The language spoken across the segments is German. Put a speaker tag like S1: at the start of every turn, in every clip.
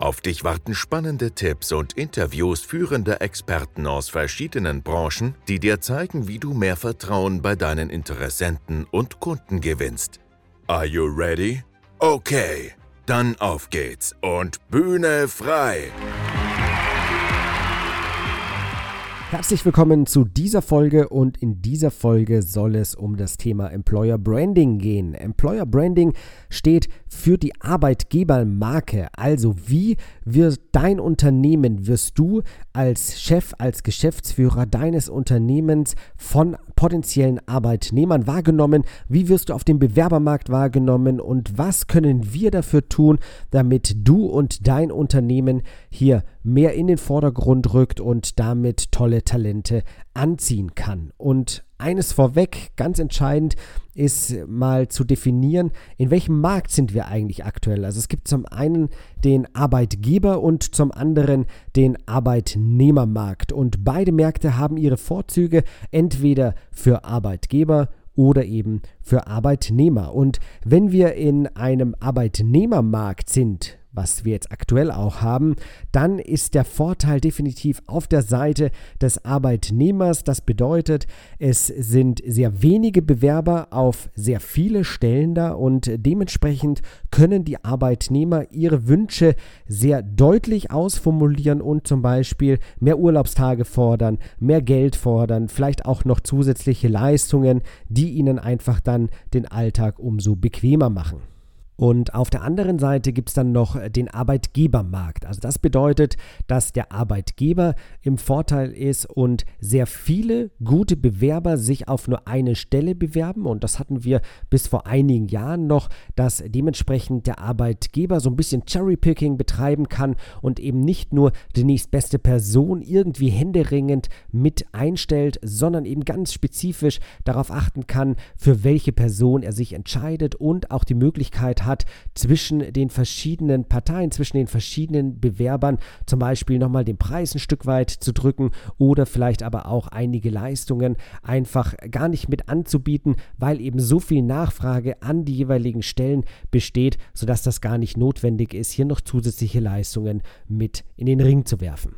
S1: Auf dich warten spannende Tipps und Interviews führender Experten aus verschiedenen Branchen, die dir zeigen, wie du mehr Vertrauen bei deinen Interessenten und Kunden gewinnst. Are you ready? Okay, dann auf geht's und Bühne frei!
S2: Herzlich willkommen zu dieser Folge und in dieser Folge soll es um das Thema Employer Branding gehen. Employer Branding steht für die Arbeitgebermarke. Also wie wird dein Unternehmen, wirst du als Chef, als Geschäftsführer deines Unternehmens von potenziellen Arbeitnehmern wahrgenommen? Wie wirst du auf dem Bewerbermarkt wahrgenommen? Und was können wir dafür tun, damit du und dein Unternehmen hier mehr in den Vordergrund rückt und damit tolle Talente anziehen kann? Und eines vorweg, ganz entscheidend, ist mal zu definieren, in welchem Markt sind wir eigentlich aktuell. Also es gibt zum einen den Arbeitgeber und zum anderen den Arbeitnehmermarkt. Und beide Märkte haben ihre Vorzüge entweder für Arbeitgeber oder eben für Arbeitnehmer. Und wenn wir in einem Arbeitnehmermarkt sind, was wir jetzt aktuell auch haben, dann ist der Vorteil definitiv auf der Seite des Arbeitnehmers. Das bedeutet, es sind sehr wenige Bewerber auf sehr viele Stellen da und dementsprechend können die Arbeitnehmer ihre Wünsche sehr deutlich ausformulieren und zum Beispiel mehr Urlaubstage fordern, mehr Geld fordern, vielleicht auch noch zusätzliche Leistungen, die ihnen einfach dann den Alltag umso bequemer machen. Und auf der anderen Seite gibt es dann noch den Arbeitgebermarkt. Also das bedeutet, dass der Arbeitgeber im Vorteil ist und sehr viele gute Bewerber sich auf nur eine Stelle bewerben. Und das hatten wir bis vor einigen Jahren noch, dass dementsprechend der Arbeitgeber so ein bisschen Cherrypicking betreiben kann und eben nicht nur die nächstbeste Person irgendwie händeringend mit einstellt, sondern eben ganz spezifisch darauf achten kann, für welche Person er sich entscheidet und auch die Möglichkeit hat, hat zwischen den verschiedenen Parteien, zwischen den verschiedenen Bewerbern, zum Beispiel nochmal den Preis ein Stück weit zu drücken oder vielleicht aber auch einige Leistungen einfach gar nicht mit anzubieten, weil eben so viel Nachfrage an die jeweiligen Stellen besteht, sodass das gar nicht notwendig ist, hier noch zusätzliche Leistungen mit in den Ring zu werfen.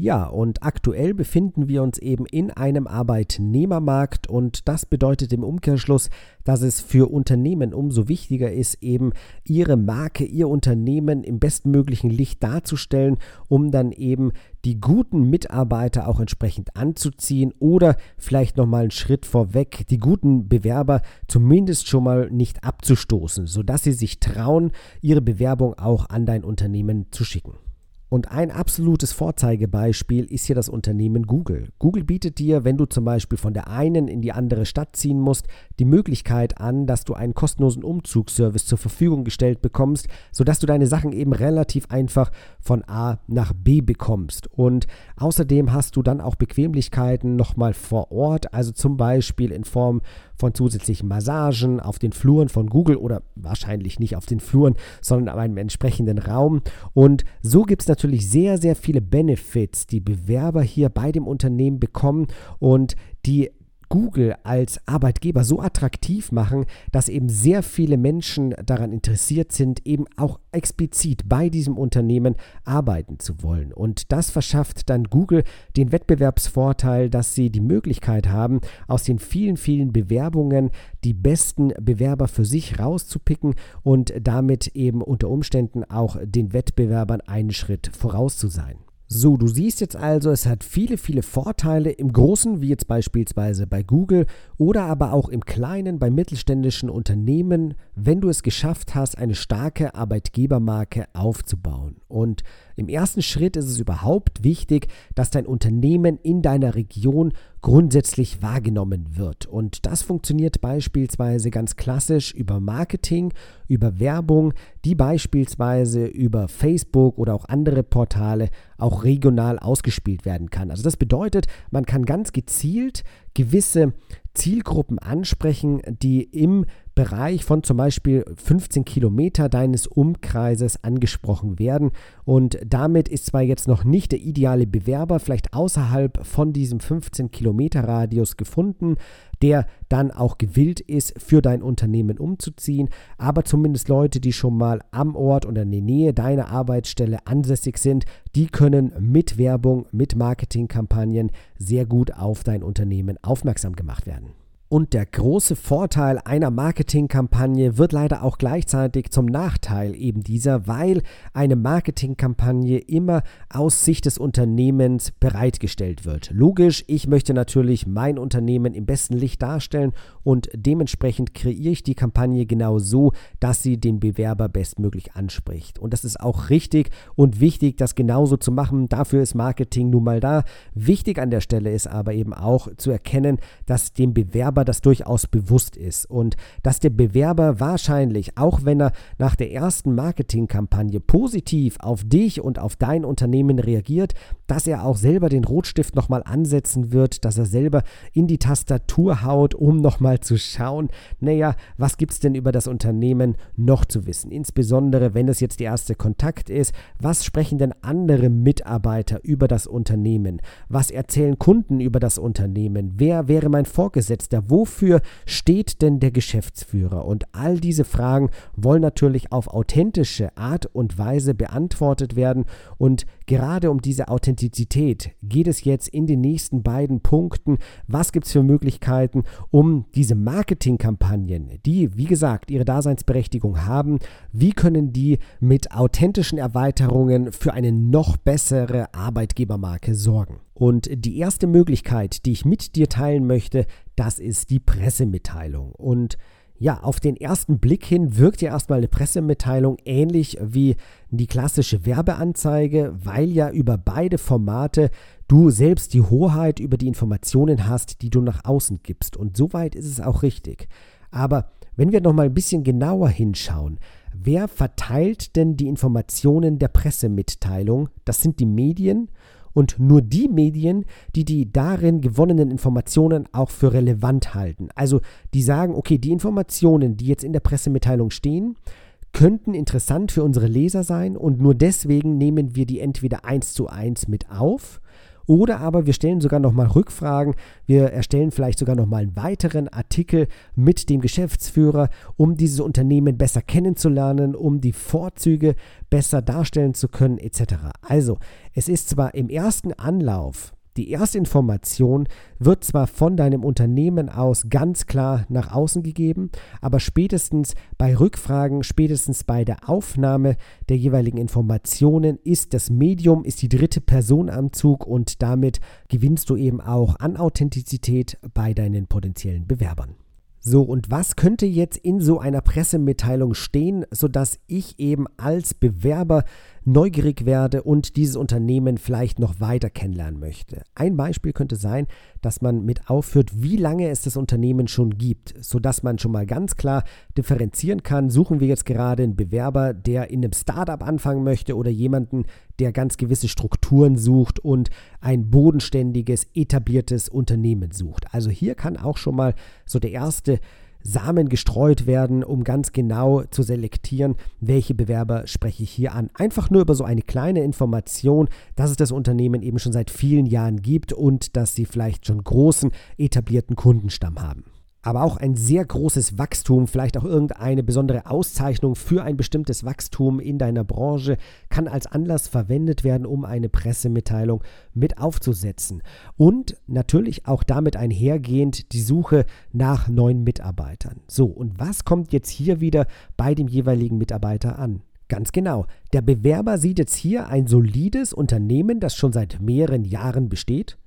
S2: Ja, und aktuell befinden wir uns eben in einem Arbeitnehmermarkt und das bedeutet im Umkehrschluss, dass es für Unternehmen umso wichtiger ist, eben ihre Marke, ihr Unternehmen im bestmöglichen Licht darzustellen, um dann eben die guten Mitarbeiter auch entsprechend anzuziehen oder vielleicht nochmal einen Schritt vorweg, die guten Bewerber zumindest schon mal nicht abzustoßen, sodass sie sich trauen, ihre Bewerbung auch an dein Unternehmen zu schicken. Und ein absolutes Vorzeigebeispiel ist hier das Unternehmen Google. Google bietet dir, wenn du zum Beispiel von der einen in die andere Stadt ziehen musst, die Möglichkeit an, dass du einen kostenlosen Umzugsservice zur Verfügung gestellt bekommst, sodass du deine Sachen eben relativ einfach von A nach B bekommst. Und außerdem hast du dann auch Bequemlichkeiten nochmal vor Ort, also zum Beispiel in Form von zusätzlichen Massagen auf den Fluren von Google oder wahrscheinlich nicht auf den Fluren, sondern auf einem entsprechenden Raum. Und so gibt es natürlich sehr, sehr viele Benefits, die Bewerber hier bei dem Unternehmen bekommen und die Google als Arbeitgeber so attraktiv machen, dass eben sehr viele Menschen daran interessiert sind, eben auch explizit bei diesem Unternehmen arbeiten zu wollen. Und das verschafft dann Google den Wettbewerbsvorteil, dass sie die Möglichkeit haben, aus den vielen, vielen Bewerbungen die besten Bewerber für sich rauszupicken und damit eben unter Umständen auch den Wettbewerbern einen Schritt voraus zu sein. So, du siehst jetzt also, es hat viele, viele Vorteile im Großen, wie jetzt beispielsweise bei Google oder aber auch im Kleinen bei mittelständischen Unternehmen, wenn du es geschafft hast, eine starke Arbeitgebermarke aufzubauen. Und im ersten Schritt ist es überhaupt wichtig, dass dein Unternehmen in deiner Region grundsätzlich wahrgenommen wird. Und das funktioniert beispielsweise ganz klassisch über Marketing, über Werbung, die beispielsweise über Facebook oder auch andere Portale auch regional ausgespielt werden kann. Also das bedeutet, man kann ganz gezielt gewisse Zielgruppen ansprechen, die im Bereich von zum Beispiel 15 Kilometer deines Umkreises angesprochen werden. Und damit ist zwar jetzt noch nicht der ideale Bewerber vielleicht außerhalb von diesem 15 Kilometer Radius gefunden, der dann auch gewillt ist, für dein Unternehmen umzuziehen, aber zumindest Leute, die schon mal am Ort oder in der Nähe deiner Arbeitsstelle ansässig sind, die können mit Werbung, mit Marketingkampagnen sehr gut auf dein Unternehmen aufmerksam gemacht werden. Und der große Vorteil einer Marketingkampagne wird leider auch gleichzeitig zum Nachteil eben dieser, weil eine Marketingkampagne immer aus Sicht des Unternehmens bereitgestellt wird. Logisch, ich möchte natürlich mein Unternehmen im besten Licht darstellen und dementsprechend kreiere ich die Kampagne genau so, dass sie den Bewerber bestmöglich anspricht. Und das ist auch richtig und wichtig, das genauso zu machen. Dafür ist Marketing nun mal da. Wichtig an der Stelle ist aber eben auch zu erkennen, dass dem Bewerber Bewerber das durchaus bewusst ist und dass der Bewerber wahrscheinlich, auch wenn er nach der ersten Marketingkampagne positiv auf dich und auf dein Unternehmen reagiert, dass er auch selber den Rotstift nochmal ansetzen wird, dass er selber in die Tastatur haut, um nochmal zu schauen, naja, was gibt es denn über das Unternehmen noch zu wissen? Insbesondere, wenn es jetzt der erste Kontakt ist, was sprechen denn andere Mitarbeiter über das Unternehmen? Was erzählen Kunden über das Unternehmen? Wer wäre mein Vorgesetzter? Wofür steht denn der Geschäftsführer? Und all diese Fragen wollen natürlich auf authentische Art und Weise beantwortet werden. Und gerade um diese Authentizität geht es jetzt in den nächsten beiden Punkten. Was gibt es für Möglichkeiten, um diese Marketingkampagnen, die, wie gesagt, ihre Daseinsberechtigung haben, wie können die mit authentischen Erweiterungen für eine noch bessere Arbeitgebermarke sorgen? Und die erste Möglichkeit, die ich mit dir teilen möchte, das ist die Pressemitteilung. Und ja, auf den ersten Blick hin wirkt ja erstmal eine Pressemitteilung ähnlich wie die klassische Werbeanzeige, weil ja über beide Formate du selbst die Hoheit über die Informationen hast, die du nach außen gibst. Und soweit ist es auch richtig. Aber wenn wir nochmal ein bisschen genauer hinschauen, wer verteilt denn die Informationen der Pressemitteilung? Das sind die Medien und nur die Medien, die die darin gewonnenen Informationen auch für relevant halten. Also die sagen, okay, die Informationen, die jetzt in der Pressemitteilung stehen, könnten interessant für unsere Leser sein und nur deswegen nehmen wir die entweder eins zu eins mit auf oder aber wir stellen sogar nochmal Rückfragen. Wir erstellen vielleicht sogar nochmal einen weiteren Artikel mit dem Geschäftsführer, um dieses Unternehmen besser kennenzulernen, um die Vorzüge besser darstellen zu können, etc. Also, es ist zwar im ersten Anlauf die erste Information wird zwar von deinem Unternehmen aus ganz klar nach außen gegeben, aber spätestens bei Rückfragen, spätestens bei der Aufnahme der jeweiligen Informationen ist das Medium, ist die dritte Person am Zug und damit gewinnst du eben auch an Authentizität bei deinen potenziellen Bewerbern. So, und was könnte jetzt in so einer Pressemitteilung stehen, sodass ich eben als Bewerber neugierig werde und dieses Unternehmen vielleicht noch weiter kennenlernen möchte. Ein Beispiel könnte sein, dass man mit aufführt, wie lange es das Unternehmen schon gibt, sodass man schon mal ganz klar differenzieren kann, suchen wir jetzt gerade einen Bewerber, der in einem Startup anfangen möchte oder jemanden, der ganz gewisse Strukturen sucht und ein bodenständiges, etabliertes Unternehmen sucht. Also hier kann auch schon mal so der erste Samen gestreut werden, um ganz genau zu selektieren, welche Bewerber spreche ich hier an. Einfach nur über so eine kleine Information, dass es das Unternehmen eben schon seit vielen Jahren gibt und dass sie vielleicht schon großen etablierten Kundenstamm haben aber auch ein sehr großes Wachstum, vielleicht auch irgendeine besondere Auszeichnung für ein bestimmtes Wachstum in deiner Branche, kann als Anlass verwendet werden, um eine Pressemitteilung mit aufzusetzen. Und natürlich auch damit einhergehend die Suche nach neuen Mitarbeitern. So, und was kommt jetzt hier wieder bei dem jeweiligen Mitarbeiter an? Ganz genau. Der Bewerber sieht jetzt hier ein solides Unternehmen, das schon seit mehreren Jahren besteht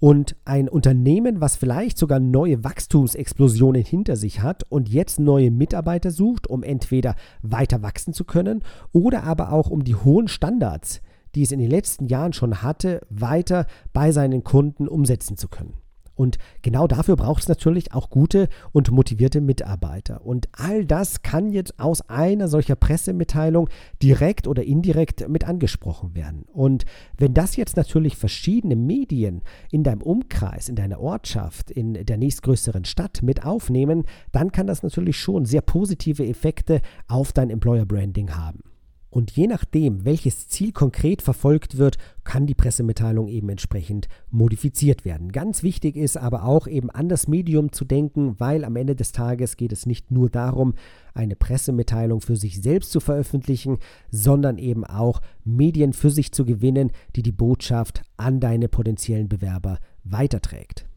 S2: und ein Unternehmen, was vielleicht sogar neue Wachstumsexplosionen hinter sich hat und jetzt neue Mitarbeiter sucht, um entweder weiter wachsen zu können oder aber auch um die hohen Standards, die es in den letzten Jahren schon hatte, weiter bei seinen Kunden umsetzen zu können. Und genau dafür braucht es natürlich auch gute und motivierte Mitarbeiter. Und all das kann jetzt aus einer solcher Pressemitteilung direkt oder indirekt mit angesprochen werden. Und wenn das jetzt natürlich verschiedene Medien in deinem Umkreis, in deiner Ortschaft, in der nächstgrößeren Stadt mit aufnehmen, dann kann das natürlich schon sehr positive Effekte auf dein Employer Branding haben. Und je nachdem, welches Ziel konkret verfolgt wird, kann die Pressemitteilung eben entsprechend modifiziert werden. Ganz wichtig ist aber auch eben an das Medium zu denken, weil am Ende des Tages geht es nicht nur darum, eine Pressemitteilung für sich selbst zu veröffentlichen, sondern eben auch Medien für sich zu gewinnen, die die Botschaft an deine potenziellen Bewerber weiterträgt.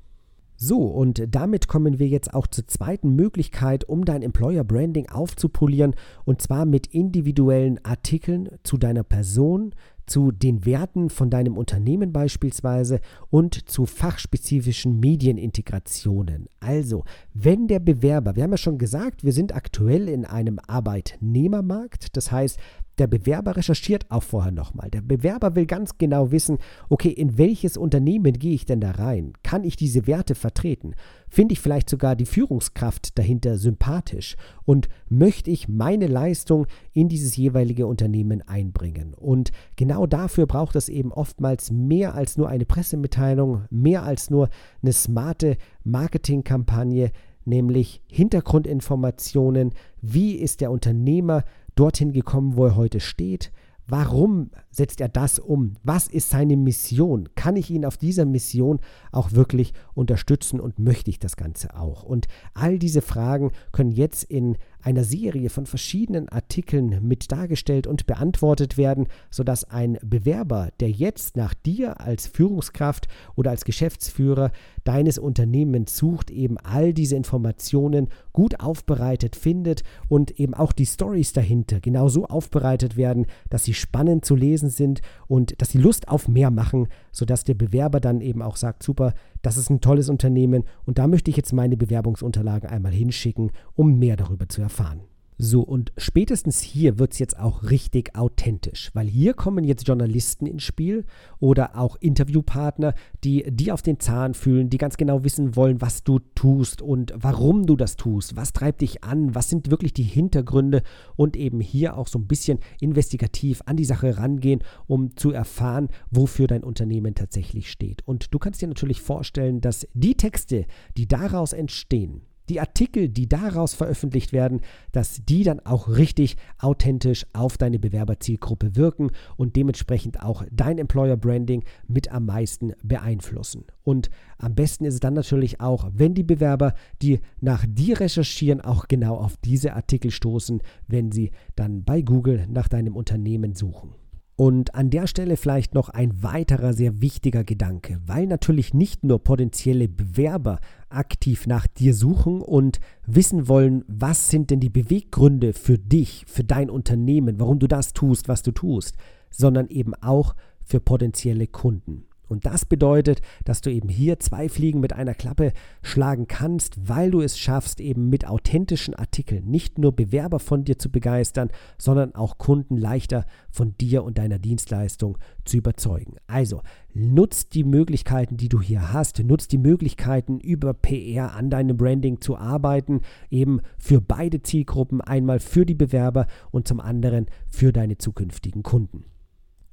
S2: So, und damit kommen wir jetzt auch zur zweiten Möglichkeit, um dein Employer Branding aufzupolieren, und zwar mit individuellen Artikeln zu deiner Person, zu den Werten von deinem Unternehmen beispielsweise und zu fachspezifischen Medienintegrationen. Also, wenn der Bewerber, wir haben ja schon gesagt, wir sind aktuell in einem Arbeitnehmermarkt, das heißt, der Bewerber recherchiert auch vorher nochmal. Der Bewerber will ganz genau wissen, okay, in welches Unternehmen gehe ich denn da rein? Kann ich diese Werte vertreten? Finde ich vielleicht sogar die Führungskraft dahinter sympathisch? Und möchte ich meine Leistung in dieses jeweilige Unternehmen einbringen? Und genau dafür braucht es eben oftmals mehr als nur eine Pressemitteilung, mehr als nur eine smarte Marketingkampagne, nämlich Hintergrundinformationen, wie ist der Unternehmer dorthin gekommen, wo er heute steht? Warum setzt er das um? Was ist seine Mission? Kann ich ihn auf dieser Mission auch wirklich unterstützen und möchte ich das Ganze auch? Und all diese Fragen können jetzt in einer Serie von verschiedenen Artikeln mit dargestellt und beantwortet werden, sodass ein Bewerber, der jetzt nach dir als Führungskraft oder als Geschäftsführer deines Unternehmens sucht, eben all diese Informationen gut aufbereitet findet und eben auch die Stories dahinter genau so aufbereitet werden, dass sie spannend zu lesen sind und dass sie Lust auf mehr machen, sodass der Bewerber dann eben auch sagt, super, das ist ein tolles Unternehmen und da möchte ich jetzt meine Bewerbungsunterlagen einmal hinschicken, um mehr darüber zu erfahren. So, und spätestens hier wird es jetzt auch richtig authentisch, weil hier kommen jetzt Journalisten ins Spiel oder auch Interviewpartner, die dir auf den Zahn fühlen, die ganz genau wissen wollen, was du tust und warum du das tust, was treibt dich an, was sind wirklich die Hintergründe und eben hier auch so ein bisschen investigativ an die Sache rangehen, um zu erfahren, wofür dein Unternehmen tatsächlich steht. Und du kannst dir natürlich vorstellen, dass die Texte, die daraus entstehen, die Artikel, die daraus veröffentlicht werden, dass die dann auch richtig authentisch auf deine Bewerberzielgruppe wirken und dementsprechend auch dein Employer Branding mit am meisten beeinflussen. Und am besten ist es dann natürlich auch, wenn die Bewerber, die nach dir recherchieren, auch genau auf diese Artikel stoßen, wenn sie dann bei Google nach deinem Unternehmen suchen. Und an der Stelle vielleicht noch ein weiterer sehr wichtiger Gedanke, weil natürlich nicht nur potenzielle Bewerber aktiv nach dir suchen und wissen wollen, was sind denn die Beweggründe für dich, für dein Unternehmen, warum du das tust, was du tust, sondern eben auch für potenzielle Kunden. Und das bedeutet, dass du eben hier zwei Fliegen mit einer Klappe schlagen kannst, weil du es schaffst, eben mit authentischen Artikeln nicht nur Bewerber von dir zu begeistern, sondern auch Kunden leichter von dir und deiner Dienstleistung zu überzeugen. Also nutzt die Möglichkeiten, die du hier hast, nutzt die Möglichkeiten, über PR an deinem Branding zu arbeiten, eben für beide Zielgruppen, einmal für die Bewerber und zum anderen für deine zukünftigen Kunden.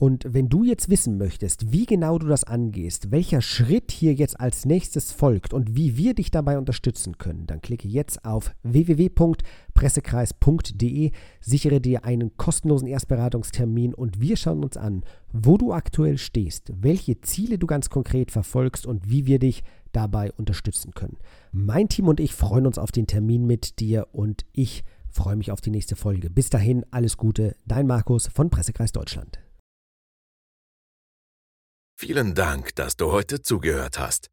S2: Und wenn du jetzt wissen möchtest, wie genau du das angehst, welcher Schritt hier jetzt als nächstes folgt und wie wir dich dabei unterstützen können, dann klicke jetzt auf www.pressekreis.de, sichere dir einen kostenlosen Erstberatungstermin und wir schauen uns an, wo du aktuell stehst, welche Ziele du ganz konkret verfolgst und wie wir dich dabei unterstützen können. Mein Team und ich freuen uns auf den Termin mit dir und ich freue mich auf die nächste Folge. Bis dahin, alles Gute, dein Markus von Pressekreis Deutschland.
S1: Vielen Dank, dass du heute zugehört hast.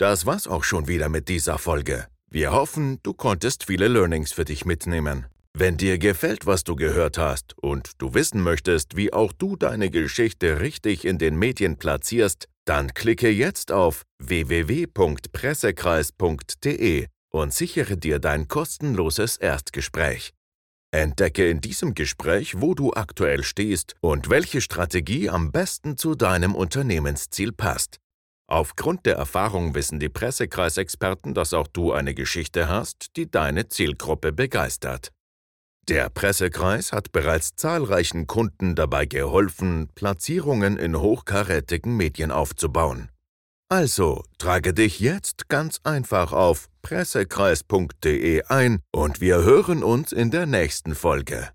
S1: Das war's auch schon wieder mit dieser Folge. Wir hoffen, du konntest viele Learnings für dich mitnehmen. Wenn dir gefällt, was du gehört hast und du wissen möchtest, wie auch du deine Geschichte richtig in den Medien platzierst, dann klicke jetzt auf www.pressekreis.de und sichere dir dein kostenloses Erstgespräch. Entdecke in diesem Gespräch, wo du aktuell stehst und welche Strategie am besten zu deinem Unternehmensziel passt. Aufgrund der Erfahrung wissen die Pressekreisexperten, dass auch du eine Geschichte hast, die deine Zielgruppe begeistert. Der Pressekreis hat bereits zahlreichen Kunden dabei geholfen, Platzierungen in hochkarätigen Medien aufzubauen. Also trage dich jetzt ganz einfach auf pressekreis.de ein und wir hören uns in der nächsten Folge.